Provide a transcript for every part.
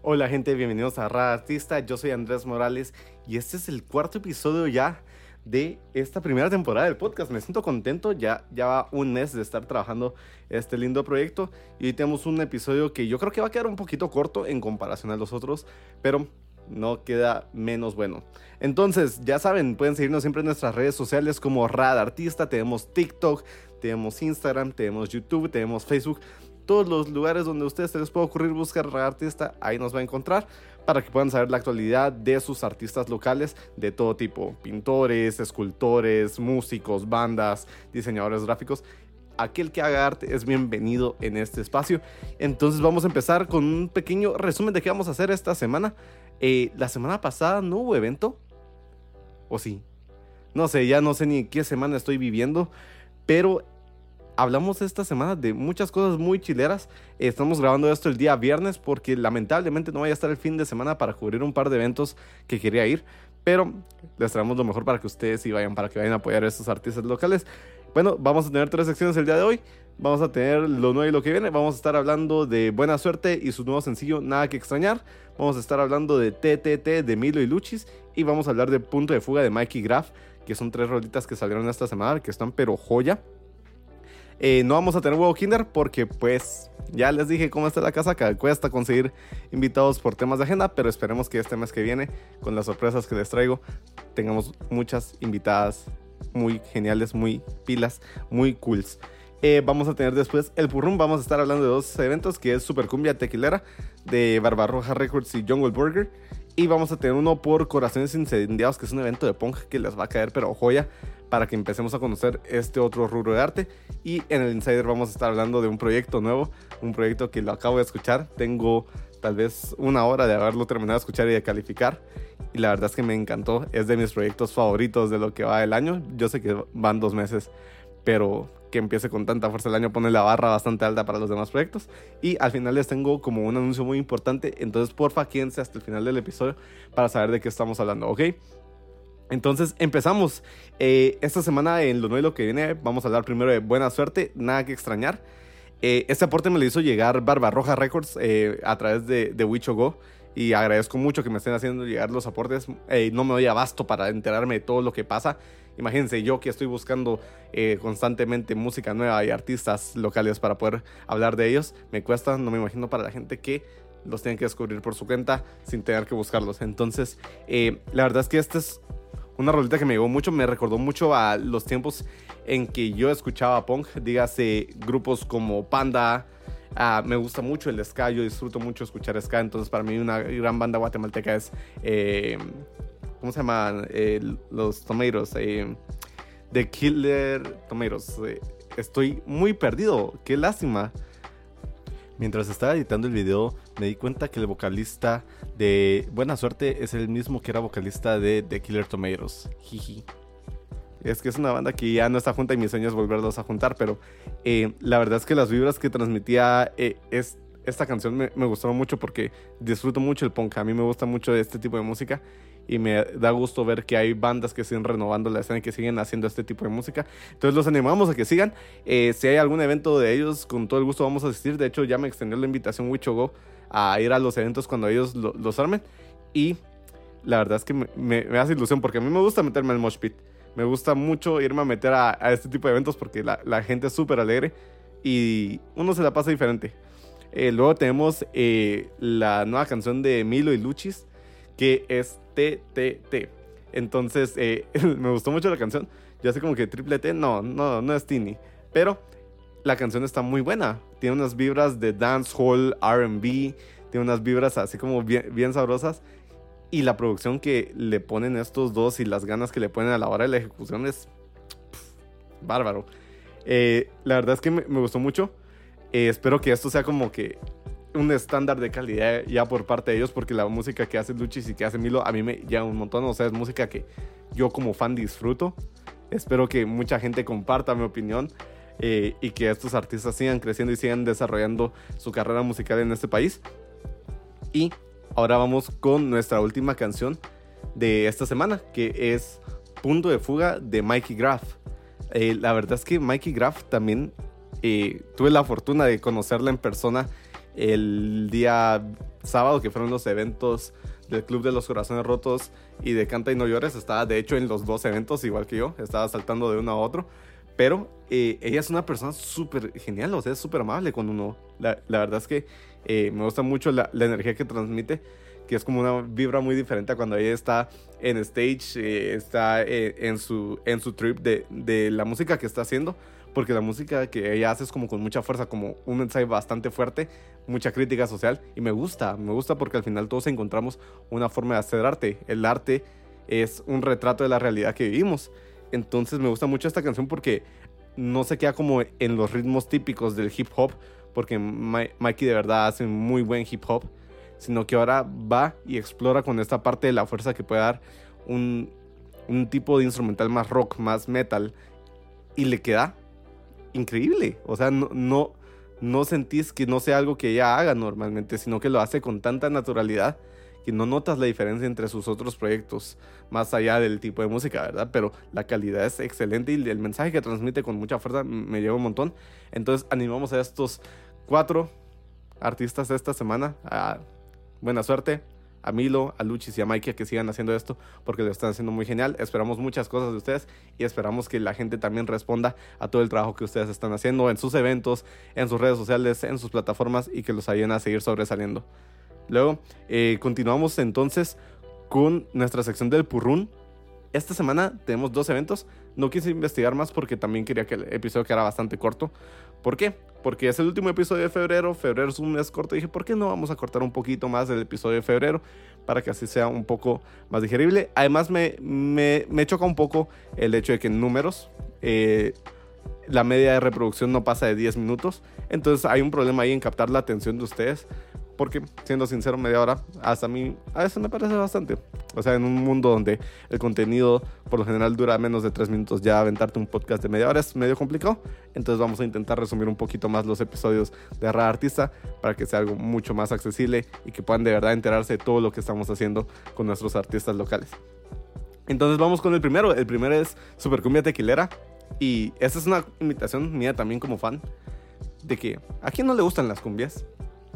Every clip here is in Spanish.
Hola gente, bienvenidos a Rada Artista, yo soy Andrés Morales y este es el cuarto episodio ya de esta primera temporada del podcast. Me siento contento, ya, ya va un mes de estar trabajando este lindo proyecto y hoy tenemos un episodio que yo creo que va a quedar un poquito corto en comparación a los otros, pero no queda menos bueno. Entonces, ya saben, pueden seguirnos siempre en nuestras redes sociales como Rad Artista, tenemos TikTok, tenemos Instagram, tenemos YouTube, tenemos Facebook todos los lugares donde a ustedes se les puede ocurrir buscar Artista, ahí nos va a encontrar para que puedan saber la actualidad de sus artistas locales de todo tipo, pintores, escultores, músicos, bandas, diseñadores gráficos. Aquel que haga arte es bienvenido en este espacio. Entonces vamos a empezar con un pequeño resumen de qué vamos a hacer esta semana. Eh, la semana pasada no hubo evento. ¿O sí? No sé, ya no sé ni qué semana estoy viviendo. Pero hablamos esta semana de muchas cosas muy chileras. Estamos grabando esto el día viernes porque lamentablemente no voy a estar el fin de semana para cubrir un par de eventos que quería ir. Pero les traemos lo mejor para que ustedes sí vayan, para que vayan a apoyar a estos artistas locales. Bueno, vamos a tener tres secciones el día de hoy. Vamos a tener lo nuevo y lo que viene. Vamos a estar hablando de Buena Suerte y su nuevo sencillo Nada que extrañar. Vamos a estar hablando de TTT de Milo y Luchis. Y vamos a hablar de Punto de Fuga de Mikey Graff, que son tres rolitas que salieron esta semana, que están pero joya. Eh, no vamos a tener huevo Kinder porque pues ya les dije cómo está la casa, que cuesta conseguir invitados por temas de agenda, pero esperemos que este mes que viene, con las sorpresas que les traigo, tengamos muchas invitadas muy geniales, muy pilas, muy cools. Eh, vamos a tener después el Purrum, vamos a estar hablando de dos eventos, que es Super Cumbia Tequilera de Barbarroja Records y Jungle Burger. Y vamos a tener uno por Corazones Incendiados, que es un evento de punk que les va a caer, pero joya para que empecemos a conocer este otro rubro de arte. Y en el Insider vamos a estar hablando de un proyecto nuevo, un proyecto que lo acabo de escuchar. Tengo tal vez una hora de haberlo terminado de escuchar y de calificar. Y la verdad es que me encantó. Es de mis proyectos favoritos de lo que va el año. Yo sé que van dos meses, pero que empiece con tanta fuerza el año pone la barra bastante alta para los demás proyectos. Y al final les tengo como un anuncio muy importante. Entonces, porfa, quédense hasta el final del episodio para saber de qué estamos hablando, ¿ok? Entonces empezamos. Eh, esta semana en lo nuevo que viene vamos a hablar primero de buena suerte, nada que extrañar. Eh, este aporte me lo hizo llegar Barbarroja Records eh, a través de, de Go y agradezco mucho que me estén haciendo llegar los aportes. no me doy abasto para enterarme de todo lo que pasa. Imagínense yo que estoy buscando constantemente música nueva y artistas locales para poder hablar de ellos. Me cuesta, no me imagino para la gente que los tiene que descubrir por su cuenta sin tener que buscarlos. Entonces, la verdad es que este es una rolita que me llegó mucho, me recordó mucho a los tiempos en que yo escuchaba punk, dígase grupos como Panda, ah, me gusta mucho el ska, yo disfruto mucho escuchar ska, entonces para mí una gran banda guatemalteca es, eh, ¿cómo se llaman? los Tomatoes, eh, The Killer Tomatoes. Eh, estoy muy perdido, qué lástima. Mientras estaba editando el video, me di cuenta que el vocalista de Buena Suerte es el mismo que era vocalista de The Killer Tomatoes. Jiji. Es que es una banda que ya no está junta y mi sueño es volverlos a juntar, pero eh, la verdad es que las vibras que transmitía eh, es, esta canción me, me gustaron mucho porque disfruto mucho el punk. A mí me gusta mucho este tipo de música y me da gusto ver que hay bandas que siguen renovando la escena y que siguen haciendo este tipo de música. Entonces los animamos a que sigan. Eh, si hay algún evento de ellos, con todo el gusto vamos a asistir. De hecho, ya me extendió la invitación Wichogo a ir a los eventos cuando ellos los armen. Y la verdad es que me, hace ilusión porque a mí me gusta meterme al mosh pit. Me gusta mucho irme a meter a, este tipo de eventos porque la, gente es súper alegre y uno se la pasa diferente. Eh, luego tenemos eh, la nueva canción de Milo y Luchis, que es TTT. Entonces, eh, me gustó mucho la canción. Yo sé como que triple T, no, no, no es Tini. Pero la canción está muy buena. Tiene unas vibras de dancehall, RB, tiene unas vibras así como bien, sabrosas. Y la producción que le ponen estos dos y las ganas que le ponen a la hora de la ejecución es bárbaro. Eh, la verdad es que me, gustó mucho. Eh, espero que esto sea como que un estándar de calidad ya por parte de ellos, porque la música que hace Luchis y que hace Milo a mí me llama un montón. O sea, es música que yo como fan disfruto. Espero que mucha gente comparta mi opinión eh, y que estos artistas sigan creciendo y sigan desarrollando su carrera musical en este país. Y ahora vamos con nuestra última canción de esta semana, que es Punto de Fuga de Mikey Graff. Eh, la verdad es que Mikey Graff también eh, tuve la fortuna de conocerla en persona el día sábado, que fueron los eventos del Club de los Corazones Rotos y de Canta y No Llores. Estaba de hecho en los dos eventos, igual que yo. Estaba saltando de uno a otro. Pero eh, ella es una persona súper genial, o sea, es súper amable con uno. La, la, verdad es que eh, me gusta mucho la, energía que transmite, que es como una vibra muy diferente a cuando ella está en stage, eh, está en, su, en su trip de, de la música que está haciendo porque la música que ella hace es como con mucha fuerza, como un mensaje bastante fuerte, mucha crítica social y me gusta, me gusta porque al final todos encontramos una forma de hacer arte. El arte es un retrato de la realidad que vivimos. Entonces me gusta mucho esta canción porque no se queda como en los ritmos típicos del hip hop, porque Mikey de verdad hace muy buen hip hop, sino que ahora va y explora con esta parte de la fuerza que puede dar un, un tipo de instrumental más rock, más metal, y le queda increíble. O sea, no, no, no sentís que no sea algo que ella haga normalmente, sino que lo hace con tanta naturalidad que no notas la diferencia entre sus otros proyectos, más allá del tipo de música, ¿verdad? Pero la calidad es excelente y el mensaje que transmite con mucha fuerza me lleva un montón. Entonces animamos a estos cuatro artistas de esta semana a buena suerte a Milo, a Luchis y a Mikey que sigan haciendo esto porque lo están haciendo muy genial. Esperamos muchas cosas de ustedes y esperamos que la gente también responda a todo el trabajo que ustedes están haciendo en sus eventos, en sus redes sociales, en sus plataformas y que los ayuden a seguir sobresaliendo. Luego, eh, continuamos entonces con nuestra sección del Purrún. Esta semana tenemos dos eventos. No quise investigar más porque también quería que el episodio quedara bastante corto. ¿Por qué? Porque es el último episodio de febrero. Febrero es un mes corto. dije, ¿por qué no vamos a cortar un poquito más del episodio de febrero? Para que así sea un poco más digerible. Además, me, me, me choca un poco el hecho de que en números eh, la media de reproducción no pasa de 10 minutos. Entonces hay un problema ahí en captar la atención de ustedes porque siendo sincero, media hora hasta a mí a veces me parece bastante. O sea, en un mundo donde el contenido por lo general dura menos de tres minutos, ya aventarte un podcast de media hora es medio complicado. Entonces vamos a intentar resumir un poquito más los episodios de Rara Artista para que sea algo mucho más accesible y que puedan de verdad enterarse de todo lo que estamos haciendo con nuestros artistas locales. Entonces vamos con el primero. El primero es Super Cumbia Tequilera. Y esta es una invitación mía también como fan de que a quién no le gustan las cumbias.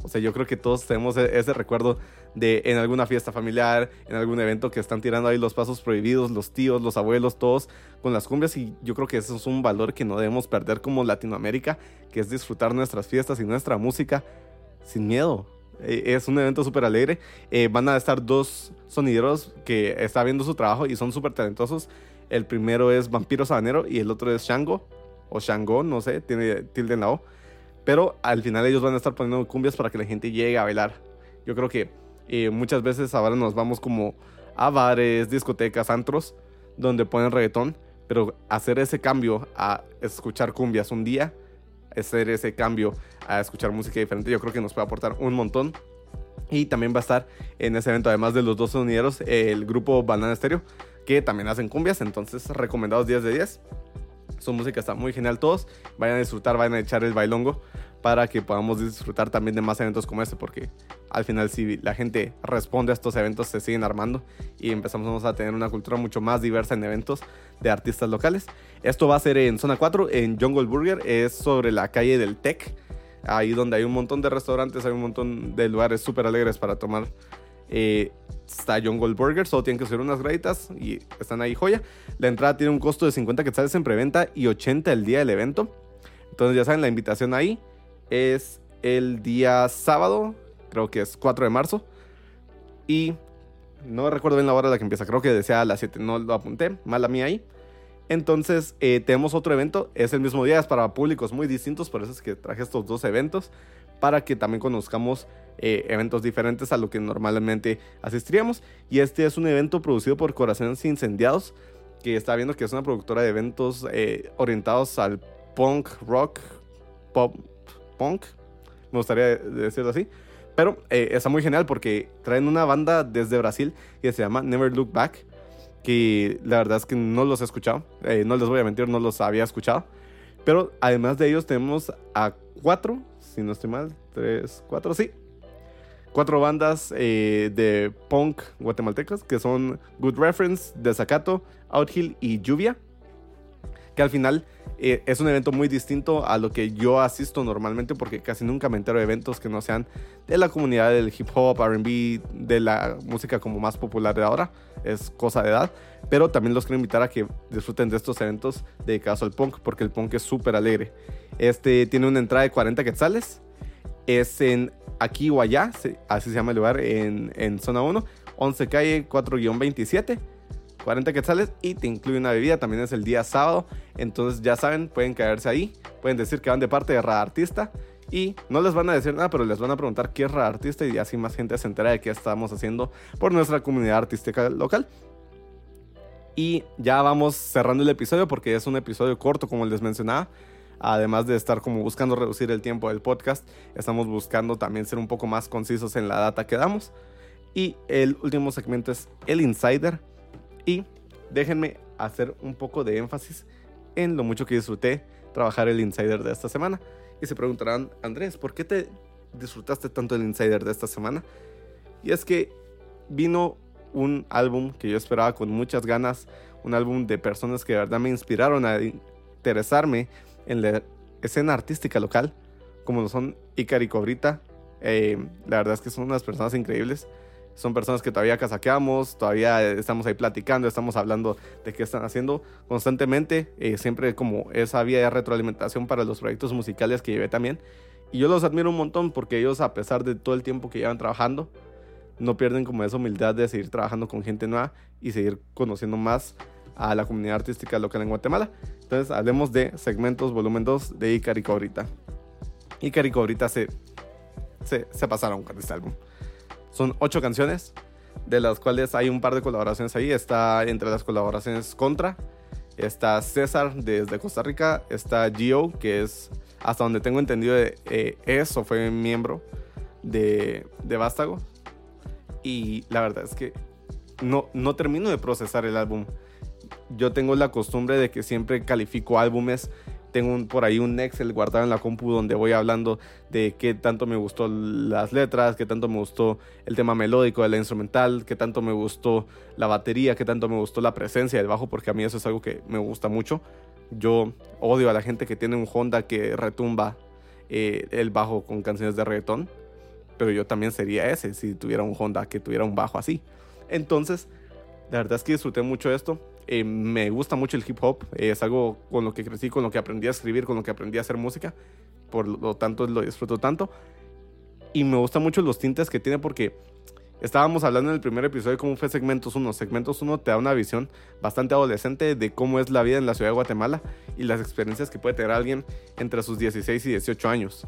O sea, yo creo que todos tenemos e-, ese recuerdo de en alguna fiesta familiar, en algún evento que están tirando ahí los pasos prohibidos, los tíos, los abuelos, todos con las cumbias y yo creo que eso es un valor que no debemos perder como Latinoamérica, que es disfrutar nuestras fiestas y nuestra música sin miedo. E-, es un evento súper alegre. Eh, van a estar dos sonideros que están viendo su trabajo y son súper talentosos. El primero es Vampiro Sabanero y el otro es Shango, o Shango, no sé, tiene tilde en la O. Pero al final ellos van a estar poniendo cumbias para que la gente llegue a bailar. Yo creo que eh, muchas veces ahora nos vamos como a bares, discotecas, antros, donde ponen reggaetón. Pero hacer ese cambio a escuchar cumbias un día, hacer ese cambio a escuchar música diferente, yo creo que nos puede aportar un montón. Y también va a estar en ese evento, además de los dos sonideros, el grupo Banana Stereo, que también hacen cumbias. Entonces, recomendados 10 de 10. Su música está muy genial todos. Vayan a disfrutar, vayan a echar el bailongo para que podamos disfrutar también de más eventos como este, porque al final si la gente responde a estos eventos se siguen armando y empezamos a tener una cultura mucho más diversa en eventos de artistas locales. Esto va a ser en Zona 4, en Jungle Burger, es sobre la calle del Tech, ahí donde hay un montón de restaurantes, hay un montón de lugares súper alegres para tomar eh, está Jungle Burger, solo tienen que hacer unas graditas y están ahí joya. La entrada tiene un costo de 50 quetzales en preventa y 80 el día del evento. Entonces ya saben, la invitación ahí es el día sábado, creo que es 4 de marzo. Y no recuerdo bien la hora a la que empieza, creo que desea a las 7, no lo apunté, mala mía ahí. Entonces eh, tenemos otro evento, es el mismo día, es para públicos muy distintos, por eso es que traje estos dos eventos para que también conozcamos eh, eventos diferentes a lo que normalmente asistiríamos. Y este es un evento producido por Corazones Incendiados, que está viendo que es una productora de eventos eh, orientados al punk, rock, pop, punk. Me gustaría decirlo así. Pero eh, está muy genial porque traen una banda desde Brasil que se llama Never Look Back. Que la verdad es que no los he escuchado. no les voy a mentir, no los había escuchado. Pero además de ellos tenemos a cuatro si no estoy mal, tres, cuatro, sí. Cuatro bandas eh, de punk guatemaltecas que son Good Reference, Desacato, Outhill y Lluvia. que al final eh, es un evento muy distinto a lo que yo asisto normalmente porque casi nunca me entero de eventos que no sean de la comunidad del hip hop, RB, de la música como más popular de ahora, es cosa de edad, pero también los quiero invitar a que disfruten de estos eventos dedicados al punk porque el punk es súper alegre. Este tiene una entrada de 40 quetzales, es en aquí o allá, así se llama el lugar, en, en zona 1, 11 calle 4-27 40 quetzales y te incluye una bebida. También es el día sábado. Entonces ya saben, pueden caerse ahí. Pueden decir que van de parte de Rada Artista. Y no les van a decir nada, pero les van a preguntar qué es Rada Artista. Y así más gente se entera de qué estamos haciendo por nuestra comunidad artística local. Y ya vamos cerrando el episodio porque es un episodio corto, como les mencionaba. Además de estar como buscando reducir el tiempo del podcast, estamos buscando también ser un poco más concisos en la data que damos. Y el último segmento es el Insider y déjenme hacer un poco de énfasis en lo mucho que disfruté trabajar el Insider de esta semana. Y se preguntarán, Andrés, ¿por qué te disfrutaste tanto el Insider de esta semana? Y es que vino un álbum que yo esperaba con muchas ganas, un álbum de personas que de verdad me inspiraron a interesarme en la escena artística local, como lo son Icar y Cobrita. Eh, la verdad es que son unas personas increíbles. Son personas que todavía casaqueamos, todavía estamos ahí platicando, estamos hablando de qué están haciendo constantemente. Eh, siempre como esa vía de retroalimentación para los proyectos musicales que llevé también. Y yo los admiro un montón porque ellos, a pesar de todo el tiempo que llevan trabajando, no pierden como esa humildad de seguir trabajando con gente nueva y seguir conociendo más a la comunidad artística local en Guatemala. Entonces, hablemos de segmentos volumen 2 de Icar y Cobrita. Icar y Cobrita se, se, se pasaron con este álbum. Son ocho canciones, de las cuales hay un par de colaboraciones ahí. Está entre las colaboraciones Contra, está César desde Costa Rica, está Gio, que es, hasta donde tengo entendido, eh, es o fue miembro de, de Vástago. Y la verdad es que no, no termino de procesar el álbum. Yo tengo la costumbre de que siempre califico álbumes tengo por ahí un Excel guardado en la compu donde voy hablando de qué tanto me gustó las letras, qué tanto me gustó el tema melódico de la instrumental, qué tanto me gustó la batería, qué tanto me gustó la presencia del bajo, porque a mí eso es algo que me gusta mucho. Yo odio a la gente que tiene un Honda que retumba eh, el bajo con canciones de reggaetón, pero yo también sería ese si tuviera un Honda que tuviera un bajo así. Entonces, la verdad es que disfruté mucho esto. Eh, me gusta mucho el hip hop, es algo con lo que crecí, con lo que aprendí a escribir, con lo que aprendí a hacer música, por lo tanto lo disfruto tanto. Y me gustan mucho los tintes que tiene porque estábamos hablando en el primer episodio de cómo fue Segmentos 1. Segmentos 1 te da una visión bastante adolescente de cómo es la vida en la ciudad de Guatemala y las experiencias que puede tener alguien entre sus 16 y 18 años.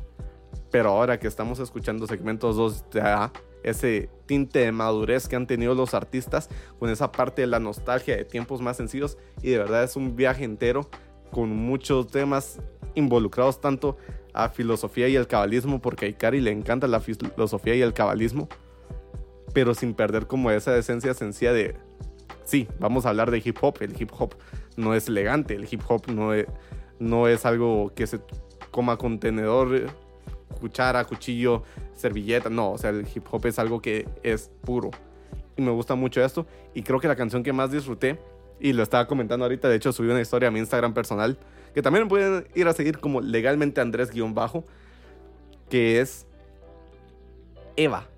Pero ahora que estamos escuchando Segmentos 2 te da ese tinte de madurez que han tenido los artistas con esa parte de la nostalgia de tiempos más sencillos y de verdad es un viaje entero con muchos temas involucrados tanto a filosofía y el cabalismo porque a Ikari le encanta la filosofía y el cabalismo pero sin perder como esa esencia sencilla de sí, vamos a hablar de hip hop, el hip hop no es elegante, el hip hop no es, no es algo que se coma con tenedor cuchara, cuchillo, servilleta. No, o sea, el hip hop es algo que es puro. Y me gusta mucho esto. Y creo que la canción que más disfruté, y lo estaba comentando ahorita, de hecho subí una historia a mi Instagram personal, que también pueden ir a seguir como legalmente Andrés-bajo, que es Eva,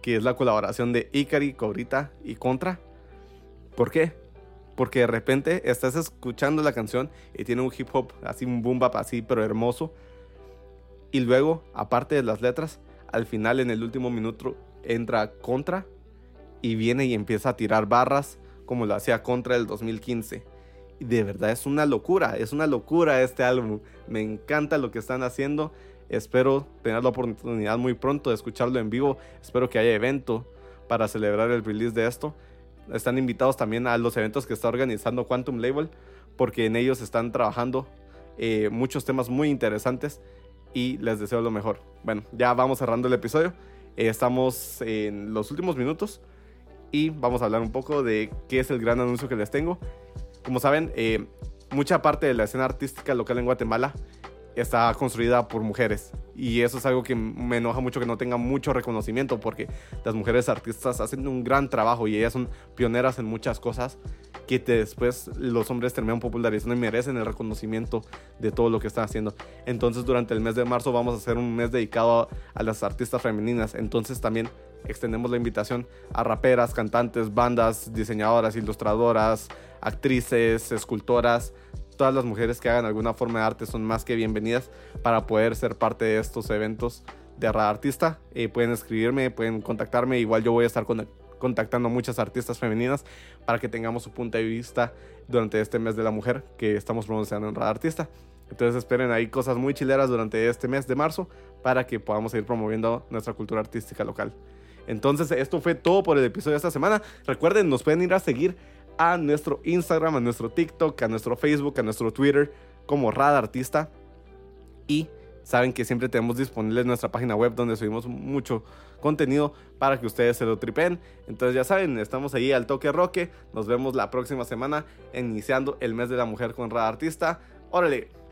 que es la colaboración de Ikari, Cobrita y Contra. ¿Por qué? Porque de repente estás escuchando la canción y tiene un hip hop así, un boom bap así, pero hermoso y luego, aparte de las letras, al final en el último minuto entra Contra y viene y empieza a tirar barras como lo hacía Contra del 2015. Y de verdad es una locura, es una locura este álbum. Me encanta lo que están haciendo. Espero tener la oportunidad muy pronto de escucharlo en vivo. Espero que haya evento para celebrar el release de esto. Están invitados también a los eventos que está organizando Quantum Label porque en ellos están trabajando eh, muchos temas muy interesantes y les deseo lo mejor. Bueno, ya vamos cerrando el episodio. estamos en los últimos minutos y vamos a hablar un poco de qué es el gran anuncio que les tengo. Como saben, eh, mucha parte de la escena artística local en Guatemala está construida por mujeres y eso es algo que me enoja mucho que no tenga mucho reconocimiento porque las mujeres artistas hacen un gran trabajo y ellas son pioneras en muchas cosas que después los hombres terminan popularizando y merecen el reconocimiento de todo lo que están haciendo. Entonces durante el mes de marzo vamos a hacer un mes dedicado a, las artistas femeninas. Entonces también extendemos la invitación a raperas, cantantes, bandas, diseñadoras, ilustradoras, actrices, escultoras. Todas las mujeres que hagan alguna forma de arte son más que bienvenidas para poder ser parte de estos eventos de Rada Artista. Eh, pueden escribirme, pueden contactarme. Igual yo voy a estar con contactando a muchas artistas femeninas para que tengamos su punto de vista durante este mes de la mujer que estamos promocionando en Rada Artista. Entonces esperen ahí cosas muy chileras durante este mes de marzo para que podamos seguir promoviendo nuestra cultura artística local. Entonces esto fue todo por el episodio de esta semana. Recuerden, nos pueden ir a seguir a nuestro Instagram, a nuestro TikTok, a nuestro Facebook, a nuestro Twitter como Rada Artista. Y saben que siempre tenemos disponible nuestra página web donde subimos mucho contenido para que ustedes se lo tripen. Entonces ya saben, estamos ahí al toque roque. Nos vemos la próxima semana iniciando el mes de la mujer con Rada Artista. Órale.